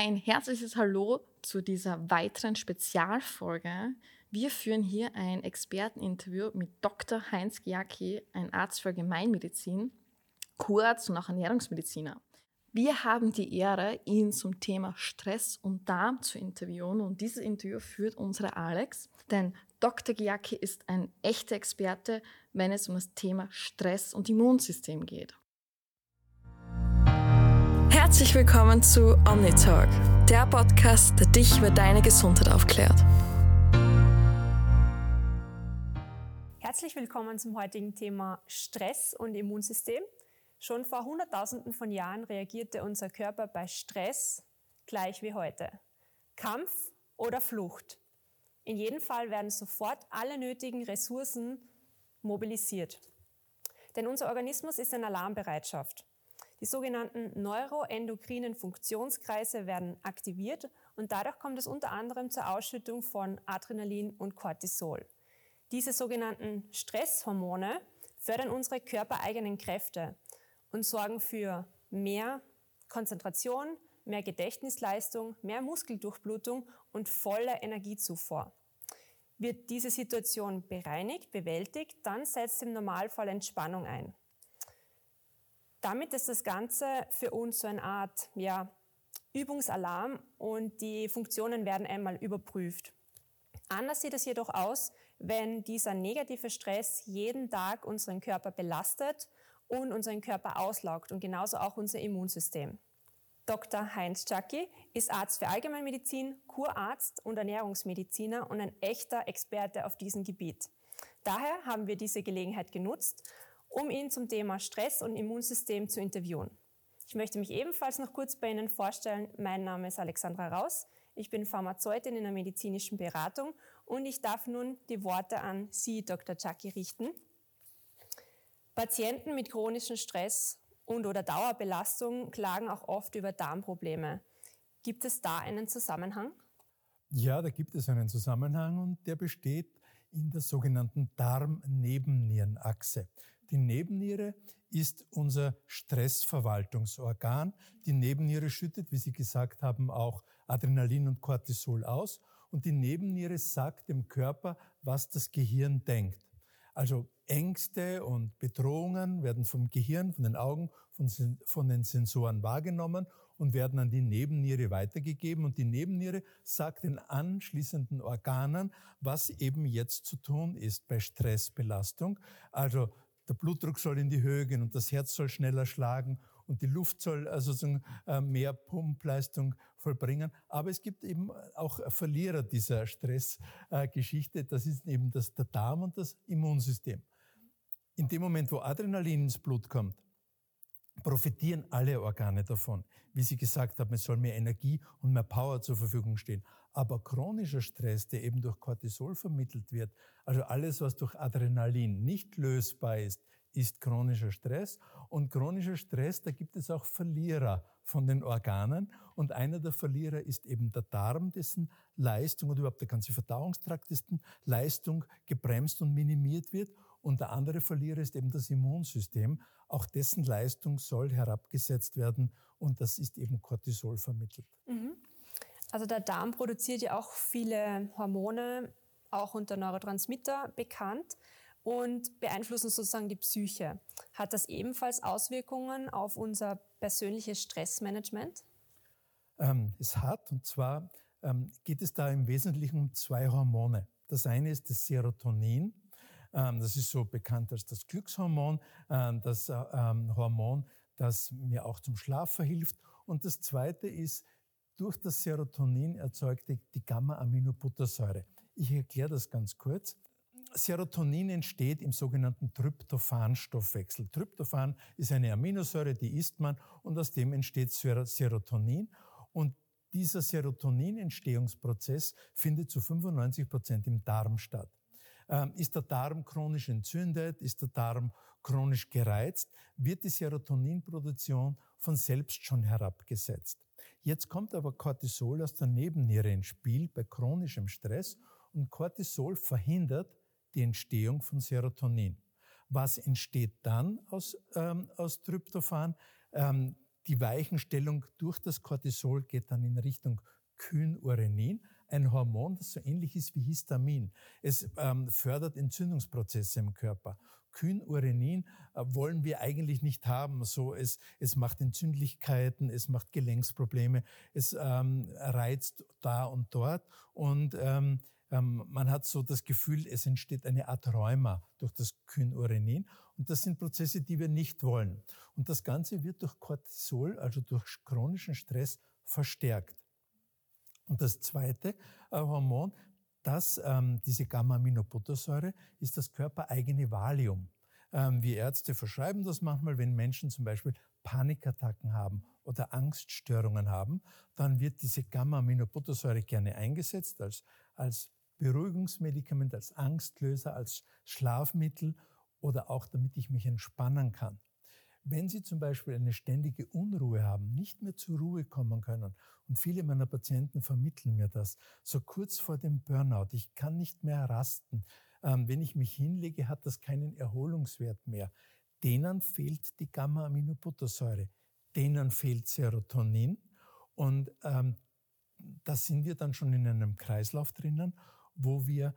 Ein herzliches Hallo zu dieser weiteren Spezialfolge. Wir führen hier ein Experteninterview mit Dr. Heinz Giacchi, ein Arzt für Allgemeinmedizin, Kurarzt und auch Ernährungsmediziner. Wir haben die Ehre, ihn zum Thema Stress und Darm zu interviewen und dieses Interview führt unsere Alex, denn Dr. Giacchi ist ein echter Experte, wenn es um das Thema Stress und Immunsystem geht. Herzlich willkommen zu OmniTalk, der Podcast, der dich über deine Gesundheit aufklärt. Herzlich willkommen zum heutigen Thema Stress und Immunsystem. Schon vor Hunderttausenden von Jahren reagierte unser Körper bei Stress gleich wie heute. Kampf oder Flucht. In jedem Fall werden sofort alle nötigen Ressourcen mobilisiert. Denn unser Organismus ist in Alarmbereitschaft. Die sogenannten neuroendokrinen Funktionskreise werden aktiviert und dadurch kommt es unter anderem zur Ausschüttung von Adrenalin und Cortisol. Diese sogenannten Stresshormone fördern unsere körpereigenen Kräfte und sorgen für mehr Konzentration, mehr Gedächtnisleistung, mehr Muskeldurchblutung und volle Energiezufuhr. Wird diese Situation bereinigt, bewältigt, dann setzt im Normalfall Entspannung ein. Damit ist das Ganze für uns so eine Art ja, Übungsalarm und die Funktionen werden einmal überprüft. Anders sieht es jedoch aus, wenn dieser negative Stress jeden Tag unseren Körper belastet und unseren Körper auslaugt und genauso auch unser Immunsystem. Dr. Heinz Czaki ist Arzt für Allgemeinmedizin, Kurarzt und Ernährungsmediziner und ein echter Experte auf diesem Gebiet. Daher haben wir diese Gelegenheit genutzt, um ihn zum Thema Stress und Immunsystem zu interviewen. Ich möchte mich ebenfalls noch kurz bei Ihnen vorstellen. Mein Name ist Alexandra Raus. Ich bin Pharmazeutin in der medizinischen Beratung und ich darf nun die Worte an Sie, Dr. Czaki, richten. Patienten mit chronischem Stress und oder Dauerbelastung klagen auch oft über Darmprobleme. Gibt es da einen Zusammenhang? Ja, da gibt es einen Zusammenhang und der besteht in der sogenannten Darm-Nebennierenachse. Die Nebenniere ist unser Stressverwaltungsorgan. Die Nebenniere schüttet, wie Sie gesagt haben, auch Adrenalin und Cortisol aus. Und die Nebenniere sagt dem Körper, was das Gehirn denkt. Also Ängste und Bedrohungen werden vom Gehirn, von den Augen, von, von, den Sensoren wahrgenommen und werden an die Nebenniere weitergegeben. Und die Nebenniere sagt den anschließenden Organen, was eben jetzt zu tun ist bei Stressbelastung. Also der Blutdruck soll in die Höhe gehen und das Herz soll schneller schlagen und die Luft soll also sozusagen äh, mehr Pumpleistung vollbringen. Aber es gibt eben auch Verlierer dieser Stressgeschichte. Das ist eben das, der Darm und das Immunsystem. In dem Moment, wo Adrenalin ins Blut kommt, profitieren alle Organe davon. Wie Sie gesagt haben, es soll mehr Energie und mehr Power zur Verfügung stehen. Aber chronischer Stress, der eben durch Cortisol vermittelt wird, also alles, was durch Adrenalin nicht lösbar ist, ist chronischer Stress. Und chronischer Stress, da gibt es auch Verlierer von den Organen. Und einer der Verlierer ist eben der Darm, dessen Leistung und überhaupt der ganze Verdauungstrakt, dessen Leistung gebremst und minimiert wird. Und der andere Verlierer ist eben das Immunsystem. Auch dessen Leistung soll herabgesetzt werden. Und das ist eben Cortisol vermittelt. Mhm. Also der Darm produziert ja auch viele Hormone, auch unter Neurotransmitter bekannt und beeinflussen sozusagen die Psyche. Hat das ebenfalls Auswirkungen auf unser persönliches Stressmanagement? Ähm, es hat, und zwar ähm, geht es da im Wesentlichen um zwei Hormone. Das eine ist das Serotonin. Ähm, das ist so bekannt als das Glückshormon, äh, das äh, ähm, Hormon, das mir auch zum Schlaf verhilft. Und das zweite ist durch das Serotonin erzeugte die Gamma-Aminobuttersäure. Ich erkläre das ganz kurz. Serotonin entsteht im sogenannten Tryptophan-Stoffwechsel. Tryptophan ist eine Aminosäure, die isst man und aus dem entsteht Serotonin. Und dieser Serotoninentstehungsprozess findet zu 95 Prozent im Darm statt. Ähm, ist der Darm chronisch entzündet? Ist der Darm chronisch gereizt? Wird die Serotoninproduktion von selbst schon herabgesetzt? Jetzt kommt aber Cortisol aus der Nebenniere ins Spiel bei chronischem Stress und Cortisol verhindert die Entstehung von Serotonin. Was entsteht dann aus, ähm, aus Tryptophan? Ähm, Die Weichenstellung durch das Cortisol geht dann in Richtung Kynurenin, ein Hormon, das so ähnlich ist wie Histamin. Es ähm, fördert Entzündungsprozesse im Körper. Kynurenin äh, wollen wir eigentlich nicht haben. So, es, es macht Entzündlichkeiten, es macht Gelenksprobleme, es ähm, reizt da und dort und ähm, ähm, man hat so das Gefühl, es entsteht eine Art Rheuma durch das Kynurenin. Und das sind Prozesse, die wir nicht wollen. Und das Ganze wird durch Cortisol, also durch chronischen Stress, verstärkt. Und das zweite äh, Hormon, das, ähm, diese Gamma-Aminobuttersäure, ist das körpereigene Valium. Ähm, wir Ärzte verschreiben das manchmal, wenn Menschen zum Beispiel Panikattacken haben oder Angststörungen haben, dann wird diese Gamma-Aminobuttersäure gerne eingesetzt als, als Beruhigungsmedikament, als Angstlöser, als Schlafmittel oder auch damit ich mich entspannen kann. Wenn Sie zum Beispiel eine ständige Unruhe haben, nicht mehr zur Ruhe kommen können, und viele meiner Patienten vermitteln mir das, so kurz vor dem Burnout, ich kann nicht mehr rasten, ähm, wenn ich mich hinlege, hat das keinen Erholungswert mehr. Denen fehlt die Gamma-Aminobuttersäure, denen fehlt Serotonin und ähm, da sind wir dann schon in einem Kreislauf drinnen, wo wir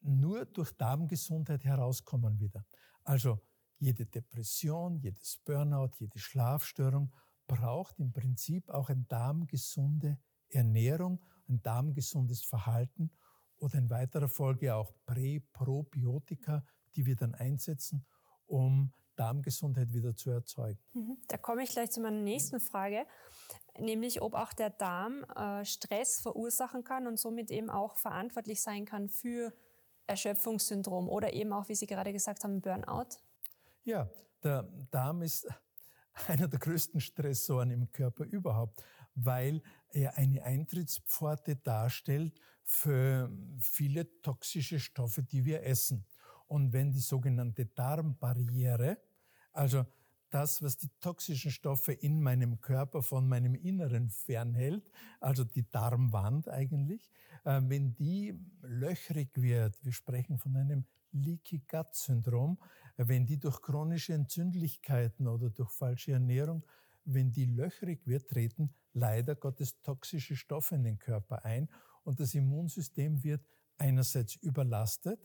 nur durch Darmgesundheit herauskommen wieder. Also jede Depression, jedes Burnout, jede Schlafstörung braucht im Prinzip auch eine darmgesunde Ernährung, ein darmgesundes Verhalten oder in weiterer Folge auch Prä-, Probiotika, die wir dann einsetzen, um Darmgesundheit wieder zu erzeugen. Mhm. Da komme ich gleich zu meiner nächsten Frage, nämlich ob auch der Darm äh, Stress verursachen kann und somit eben auch verantwortlich sein kann für Erschöpfungssyndrom oder eben auch, wie Sie gerade gesagt haben, Burnout. Ja, der Darm ist einer der größten Stressoren im Körper überhaupt, weil er eine Eintrittspforte darstellt für viele toxische Stoffe, die wir essen. Und wenn die sogenannte Darmbarriere, also das, was die toxischen Stoffe in meinem Körper von meinem Inneren fernhält, also die Darmwand eigentlich, äh, wenn die löchrig wird, wir sprechen von einem Leaky Gut Syndrom, wenn die durch chronische Entzündlichkeiten oder durch falsche Ernährung, wenn die löchrig wird, treten leider Gottes toxische Stoffe in den Körper ein und das Immunsystem wird einerseits überlastet,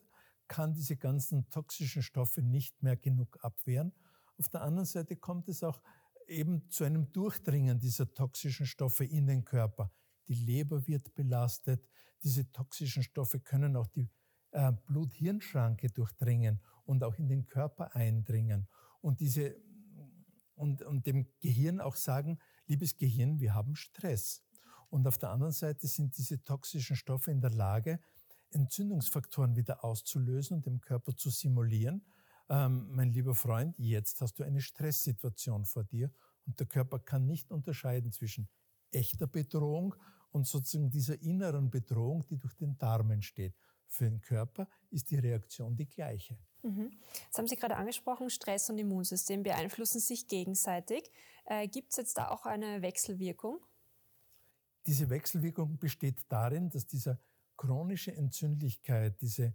kann diese ganzen toxischen Stoffe nicht mehr genug abwehren. Auf der anderen Seite kommt es auch eben zu einem Durchdringen dieser toxischen Stoffe in den Körper. Die Leber wird belastet. Diese toxischen Stoffe können auch die äh, Blut-Hirn-Schranke durchdringen und auch in den Körper eindringen und diese und, und dem Gehirn auch sagen, liebes Gehirn, wir haben Stress. Und auf der anderen Seite sind diese toxischen Stoffe in der Lage, Entzündungsfaktoren wieder auszulösen und dem Körper zu simulieren. Ähm, mein lieber Freund, jetzt hast du eine Stresssituation vor dir und der Körper kann nicht unterscheiden zwischen echter Bedrohung und sozusagen dieser inneren Bedrohung, die durch den Darm entsteht. Für den Körper ist die Reaktion die gleiche. Mhm. Das haben Sie gerade angesprochen, Stress und Immunsystem beeinflussen sich gegenseitig. Äh, Gibt es jetzt da auch eine Wechselwirkung? Diese Wechselwirkung besteht darin, dass diese chronische Entzündlichkeit, diese,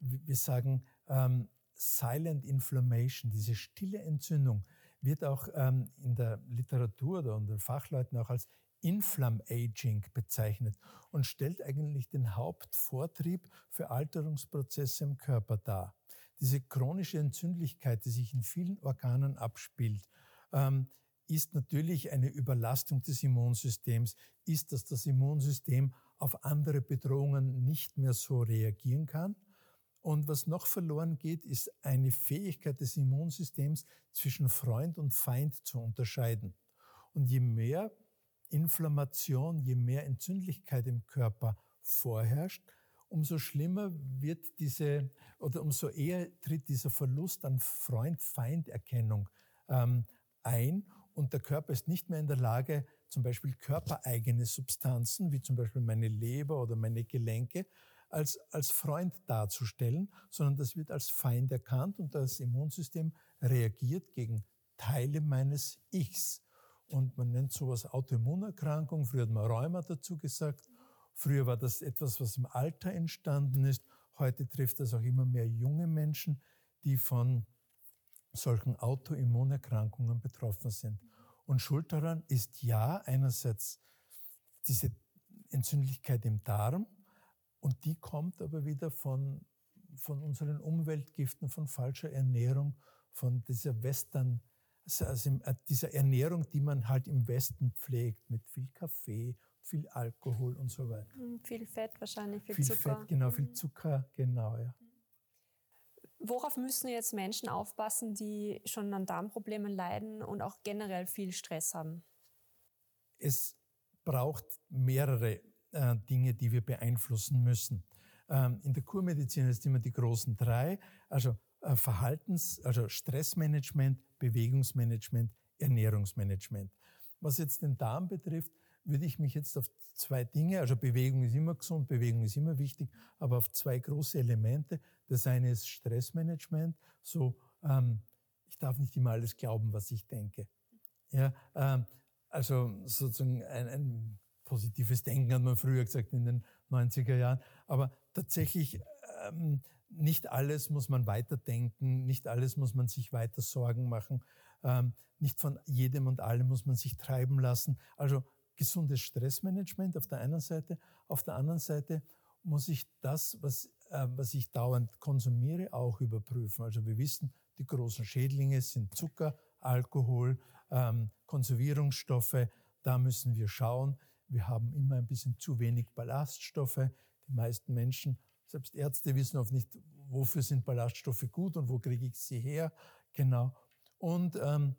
wir sagen, ähm, Silent Inflammation, diese stille Entzündung, wird auch ähm, in der Literatur oder unter Fachleuten auch als Inflammaging bezeichnet und stellt eigentlich den Hauptvortrieb für Alterungsprozesse im Körper dar. Diese chronische Entzündlichkeit, die sich in vielen Organen abspielt, ähm, ist natürlich eine Überlastung des Immunsystems, ist, dass das Immunsystem auf andere Bedrohungen nicht mehr so reagieren kann. Und was noch verloren geht, ist eine Fähigkeit des Immunsystems zwischen Freund und Feind zu unterscheiden. Und je mehr Inflammation, je mehr Entzündlichkeit im Körper vorherrscht, umso schlimmer wird diese oder umso eher tritt dieser Verlust an Freund-Feind-Erkennung ähm, ein und der Körper ist nicht mehr in der Lage, zum Beispiel körpereigene Substanzen, wie zum Beispiel meine Leber oder meine Gelenke, als, als Freund darzustellen, sondern das wird als Feind erkannt und das Immunsystem reagiert gegen Teile meines Ichs. Und man nennt sowas Autoimmunerkrankung. Früher hat man Rheuma dazu gesagt. Früher war das etwas, was im Alter entstanden ist. Heute trifft das auch immer mehr junge Menschen, die von solchen Autoimmunerkrankungen betroffen sind. Und schuld daran ist ja einerseits diese Entzündlichkeit im Darm und die kommt aber wieder von, von unseren Umweltgiften, von falscher Ernährung, von dieser Western, also äh, dieser Ernährung, die man halt im Westen pflegt, mit viel Kaffee, viel Alkohol und so weiter. Hm, viel Fett wahrscheinlich, viel, viel Zucker. Fett, genau, viel mhm. Zucker, genau, ja. Worauf müssen jetzt Menschen aufpassen, die schon an Darmproblemen leiden und auch generell viel Stress haben? Es braucht mehrere äh, Dinge, die wir beeinflussen müssen. Ähm, in der Kurmedizin ist immer die großen drei, also Verhaltens-, also Stressmanagement, Bewegungsmanagement, Ernährungsmanagement. Was jetzt den Darm betrifft, würde ich mich jetzt auf zwei Dinge, also Bewegung ist immer gesund, Bewegung ist immer wichtig, aber auf zwei große Elemente. Das eine ist Stressmanagement, so ähm, ich darf nicht immer alles glauben, was ich denke. Ja, ähm, also sozusagen ein, ein positives Denken hat man früher gesagt in den 90er Jahren, aber tatsächlich ähm, nicht alles muss man weiterdenken, nicht alles muss man sich weiter Sorgen machen, ähm, nicht von jedem und allem muss man sich treiben lassen. Also gesundes Stressmanagement auf der einen Seite. Auf der anderen Seite muss ich das, was, äh, was ich dauernd konsumiere, auch überprüfen. Also wir wissen, die großen Schädlinge sind Zucker, Alkohol, ähm, Konservierungsstoffe. Da müssen wir schauen. Wir haben immer ein bisschen zu wenig Ballaststoffe. Die meisten Menschen, selbst Ärzte, wissen oft nicht, wofür sind Ballaststoffe gut und wo kriege ich sie her. Genau. Und ähm,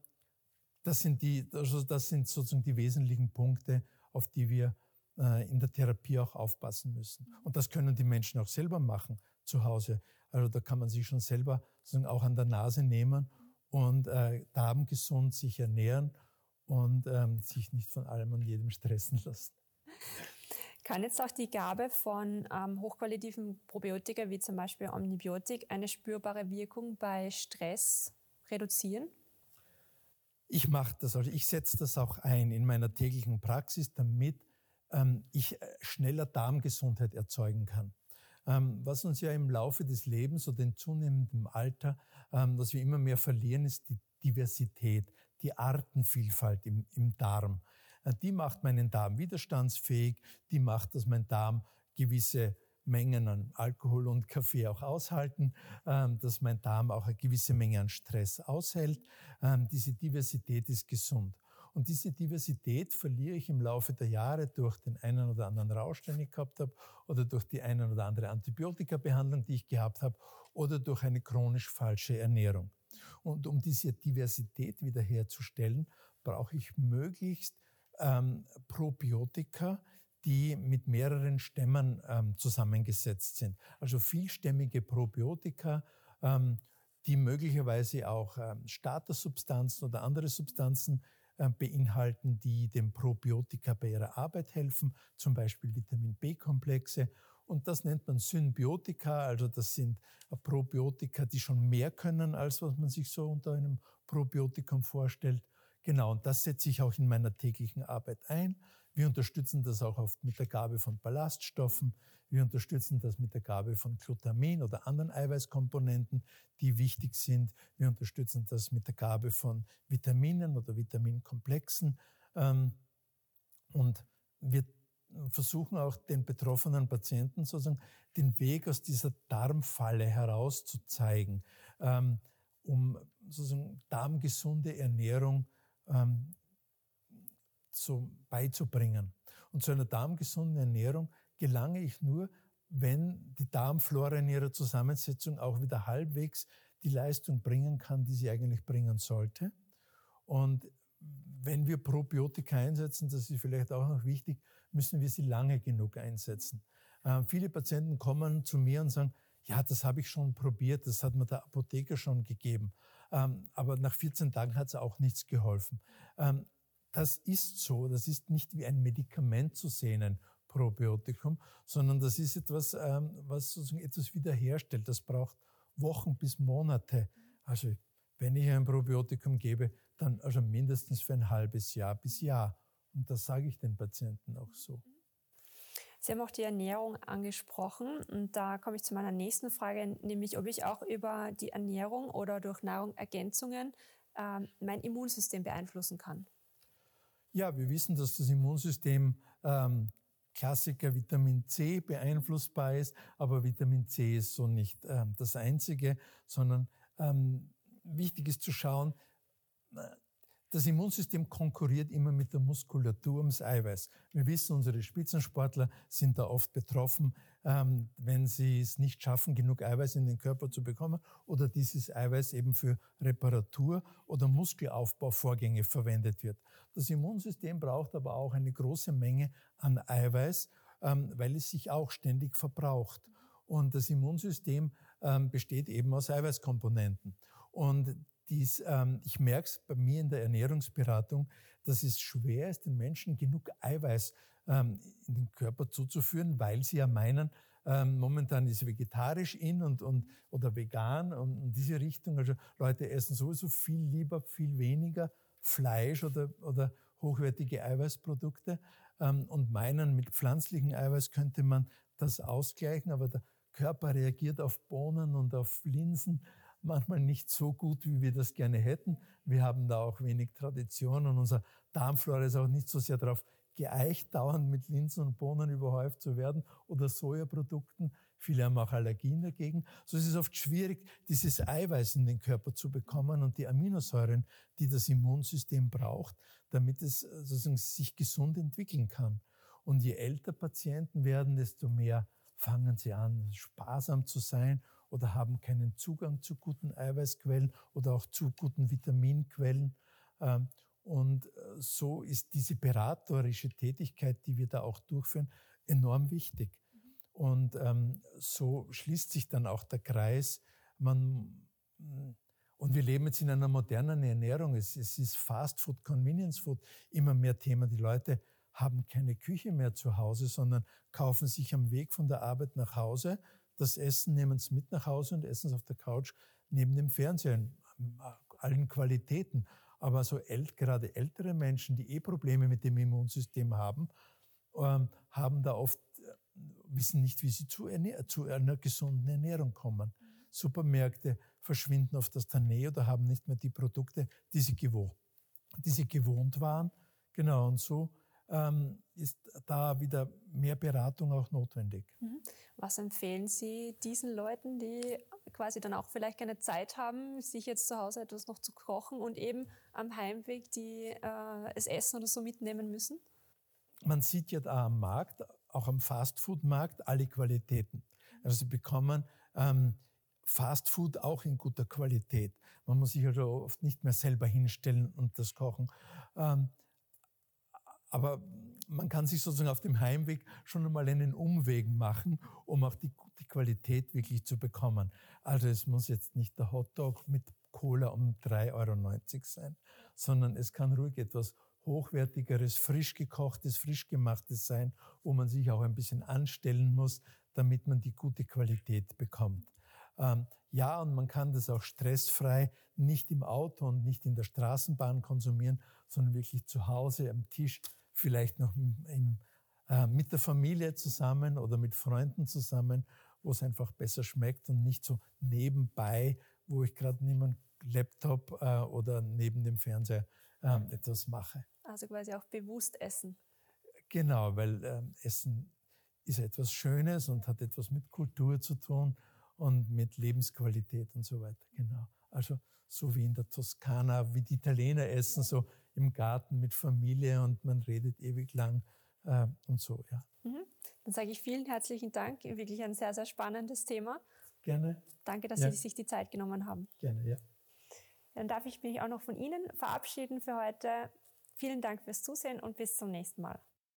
das sind, die, also das sind sozusagen die wesentlichen Punkte, auf die wir äh, in der Therapie auch aufpassen müssen. Und das können die Menschen auch selber machen zu Hause. Also da kann man sich schon selber sozusagen auch an der Nase nehmen und äh, darmgesund sich ernähren und ähm, sich nicht von allem und jedem stressen lassen. Kann jetzt auch die Gabe von ähm, hochqualitativen Probiotika wie zum Beispiel Omnibiotik eine spürbare Wirkung bei Stress reduzieren? Ich mache das, also ich setze das auch ein in meiner täglichen Praxis, damit ähm, ich äh, schneller Darmgesundheit erzeugen kann. Ähm, was uns ja im Laufe des Lebens oder in zunehmendem Alter, ähm, was wir immer mehr verlieren, ist die Diversität, die Artenvielfalt im, im Darm. Die macht meinen Darm widerstandsfähig, die macht, dass mein Darm gewisse Mengen an Alkohol und Kaffee auch aushalten, ähm, dass mein Darm auch eine gewisse Menge an Stress aushält. Ähm, diese Diversität ist gesund. Und diese Diversität verliere ich im Laufe der Jahre durch den einen oder anderen Rausch, den ich gehabt habe, oder durch die eine oder andere Antibiotikabehandlung, die ich gehabt habe, oder durch eine chronisch falsche Ernährung. Und um diese Diversität wiederherzustellen, brauche ich möglichst ähm, Probiotika, die mit mehreren Stämmen ähm, zusammengesetzt sind. Also vielstämmige Probiotika, ähm, die möglicherweise auch ähm, Startersubstanzen oder andere Substanzen äh, beinhalten, die dem Probiotika bei ihrer Arbeit helfen, zum Beispiel Vitamin B-Komplexe. Und das nennt man Symbiotika, also das sind Probiotika, die schon mehr können, als was man sich so unter einem Probiotikum vorstellt. Genau, und das setze ich auch in meiner täglichen Arbeit ein. Wir unterstützen das auch oft mit der Gabe von Ballaststoffen. Wir unterstützen das mit der Gabe von Glutamin oder anderen Eiweißkomponenten, die wichtig sind. Wir unterstützen das mit der Gabe von Vitaminen oder Vitaminkomplexen. Ähm, und wir versuchen auch den betroffenen Patienten sozusagen den Weg aus dieser Darmfalle herauszuzeigen, ähm, um sozusagen darmgesunde Ernährung ähm, zu, beizubringen. Und zu einer darmgesunden Ernährung gelange ich nur, wenn die Darmflora in ihrer Zusammensetzung auch wieder halbwegs die Leistung bringen kann, die sie eigentlich bringen sollte. Und wenn wir Probiotika einsetzen, das ist vielleicht auch noch wichtig, müssen wir sie lange genug einsetzen. Äh, viele Patienten kommen zu mir und sagen, ja, das habe ich schon probiert, das hat mir der Apotheker schon gegeben. Ähm, aber nach 14 Tagen hat es auch nichts geholfen. Ähm, das ist so, das ist nicht wie ein Medikament zu sehen, ein Probiotikum, sondern das ist etwas, ähm, was sozusagen etwas wiederherstellt. Das braucht Wochen bis Monate. Also wenn ich ein Probiotikum gebe, dann also mindestens für ein halbes Jahr bis Jahr. Und das sage ich den Patienten auch so. Sie haben auch die Ernährung angesprochen und da komme ich zu meiner nächsten Frage, nämlich ob ich auch über die Ernährung oder durch Nahrungsergänzungen äh, mein Immunsystem beeinflussen kann. Ja, wir wissen, dass das Immunsystem ähm, Klassiker Vitamin C beeinflussbar ist, aber Vitamin C ist so nicht ähm, das Einzige, sondern ähm, wichtig ist zu schauen, äh, das Immunsystem konkurriert immer mit der Muskulatur ums Eiweiß. Wir wissen, unsere Spitzensportler sind da oft betroffen, ähm, wenn sie es nicht schaffen, genug Eiweiß in den Körper zu bekommen oder dieses Eiweiß eben für Reparatur oder Muskelaufbauvorgänge verwendet wird. Das Immunsystem braucht aber auch eine große Menge an Eiweiß, ähm, weil es sich auch ständig verbraucht. Und das Immunsystem ähm, besteht eben aus Eiweißkomponenten. Dies, ähm, ich merke es bei mir in der Ernährungsberatung, dass es schwer ist, den Menschen genug Eiweiß ähm, in den Körper zuzuführen, weil sie ja meinen, ähm, momentan ist vegetarisch in und, und oder vegan und in diese Richtung. Also Leute essen sowieso viel lieber, viel weniger Fleisch oder, oder hochwertige Eiweißprodukte ähm, und meinen, mit pflanzlichem Eiweiß könnte man das ausgleichen, aber der Körper reagiert auf Bohnen und auf Linsen manchmal nicht so gut, wie wir das gerne hätten. Wir haben da auch wenig Tradition und unser Darmflora ist auch nicht so sehr darauf geeicht, dauernd mit Linsen und Bohnen überhäuft zu werden oder Sojaprodukten. Viele haben auch Allergien dagegen. So ist es oft schwierig, dieses Eiweiß in den Körper zu bekommen und die Aminosäuren, die das Immunsystem braucht, damit es sozusagen sich gesund entwickeln kann. Und je älter Patienten werden, desto mehr fangen sie an, sparsam zu sein oder haben keinen Zugang zu guten Eiweißquellen oder auch zu guten Vitaminquellen. Ähm, und äh, so ist diese beratorische Tätigkeit, die wir da auch durchführen, enorm wichtig. Und ähm, so schließt sich dann auch der Kreis. Man, und wir leben jetzt in einer modernen Ernährung. Es, es ist Fast Food, Convenience Food immer mehr Thema. Die Leute haben keine Küche mehr zu Hause, sondern kaufen sich am Weg von der Arbeit nach Hause das Essen, nehmen es mit nach Hause und essen es auf der Couch neben dem Fernseher in allen Qualitäten. Aber so ält, gerade ältere Menschen, die eh Probleme mit dem Immunsystem haben, ähm, haben da oft, äh, wissen nicht, wie sie zu, zu einer gesunden Ernährung kommen. Supermärkte verschwinden aus der Nähe oder haben nicht mehr die Produkte, die sie, gewohnt, die sie gewohnt waren. Genau, und so ähm, ist da wieder mehr Beratung auch notwendig. Mhm. Was empfehlen Sie diesen Leuten, die quasi dann auch vielleicht keine Zeit haben, sich jetzt zu Hause etwas noch zu kochen und eben am Heimweg die, äh, das Essen oder so mitnehmen müssen? Man sieht ja da am Markt, auch am Fastfood-Markt, alle Qualitäten. Also Sie bekommen ähm, Fastfood auch in guter Qualität. Man muss sich also oft nicht mehr selber hinstellen und das kochen. Ähm, aber man kann sich sozusagen auf dem Heimweg schon einmal einen Umweg machen, um auch die, die Qualität wirklich zu bekommen. Also es muss jetzt nicht der Hotdog mit Cola um 3,90 Euro sein, sondern es kann ruhig etwas hochwertigeres, frisch gekochtes, frisch gemachtes sein, wo man sich auch ein bisschen anstellen muss, damit man die gute Qualität bekommt. Ähm, ja, und man kann das auch stressfrei nicht im Auto und nicht in der Straßenbahn konsumieren, sondern wirklich zu Hause am Tisch vielleicht noch im, äh, mit der Familie zusammen oder mit Freunden zusammen, wo es einfach besser schmeckt und nicht so nebenbei, wo ich gerade neben Laptop äh, oder neben dem Fernseher äh, etwas mache. Also quasi auch bewusst essen. Genau, weil ähm, Essen ist etwas Schönes und hat etwas mit Kultur zu tun und mit Lebensqualität und so weiter. Genau. Also so wie in der Toskana, wie die Italiener essen, so im Garten mit Familie und man redet ewig lang äh, und so, ja. Mhm. Dann sage ich vielen herzlichen Dank. Wirklich ein sehr, sehr spannendes Thema. Gerne. Danke, dass ja. Sie sich die Zeit genommen haben. Gerne, ja. Dann darf ich mich auch noch von Ihnen verabschieden für heute. Vielen Dank fürs Zusehen und bis zum nächsten Mal.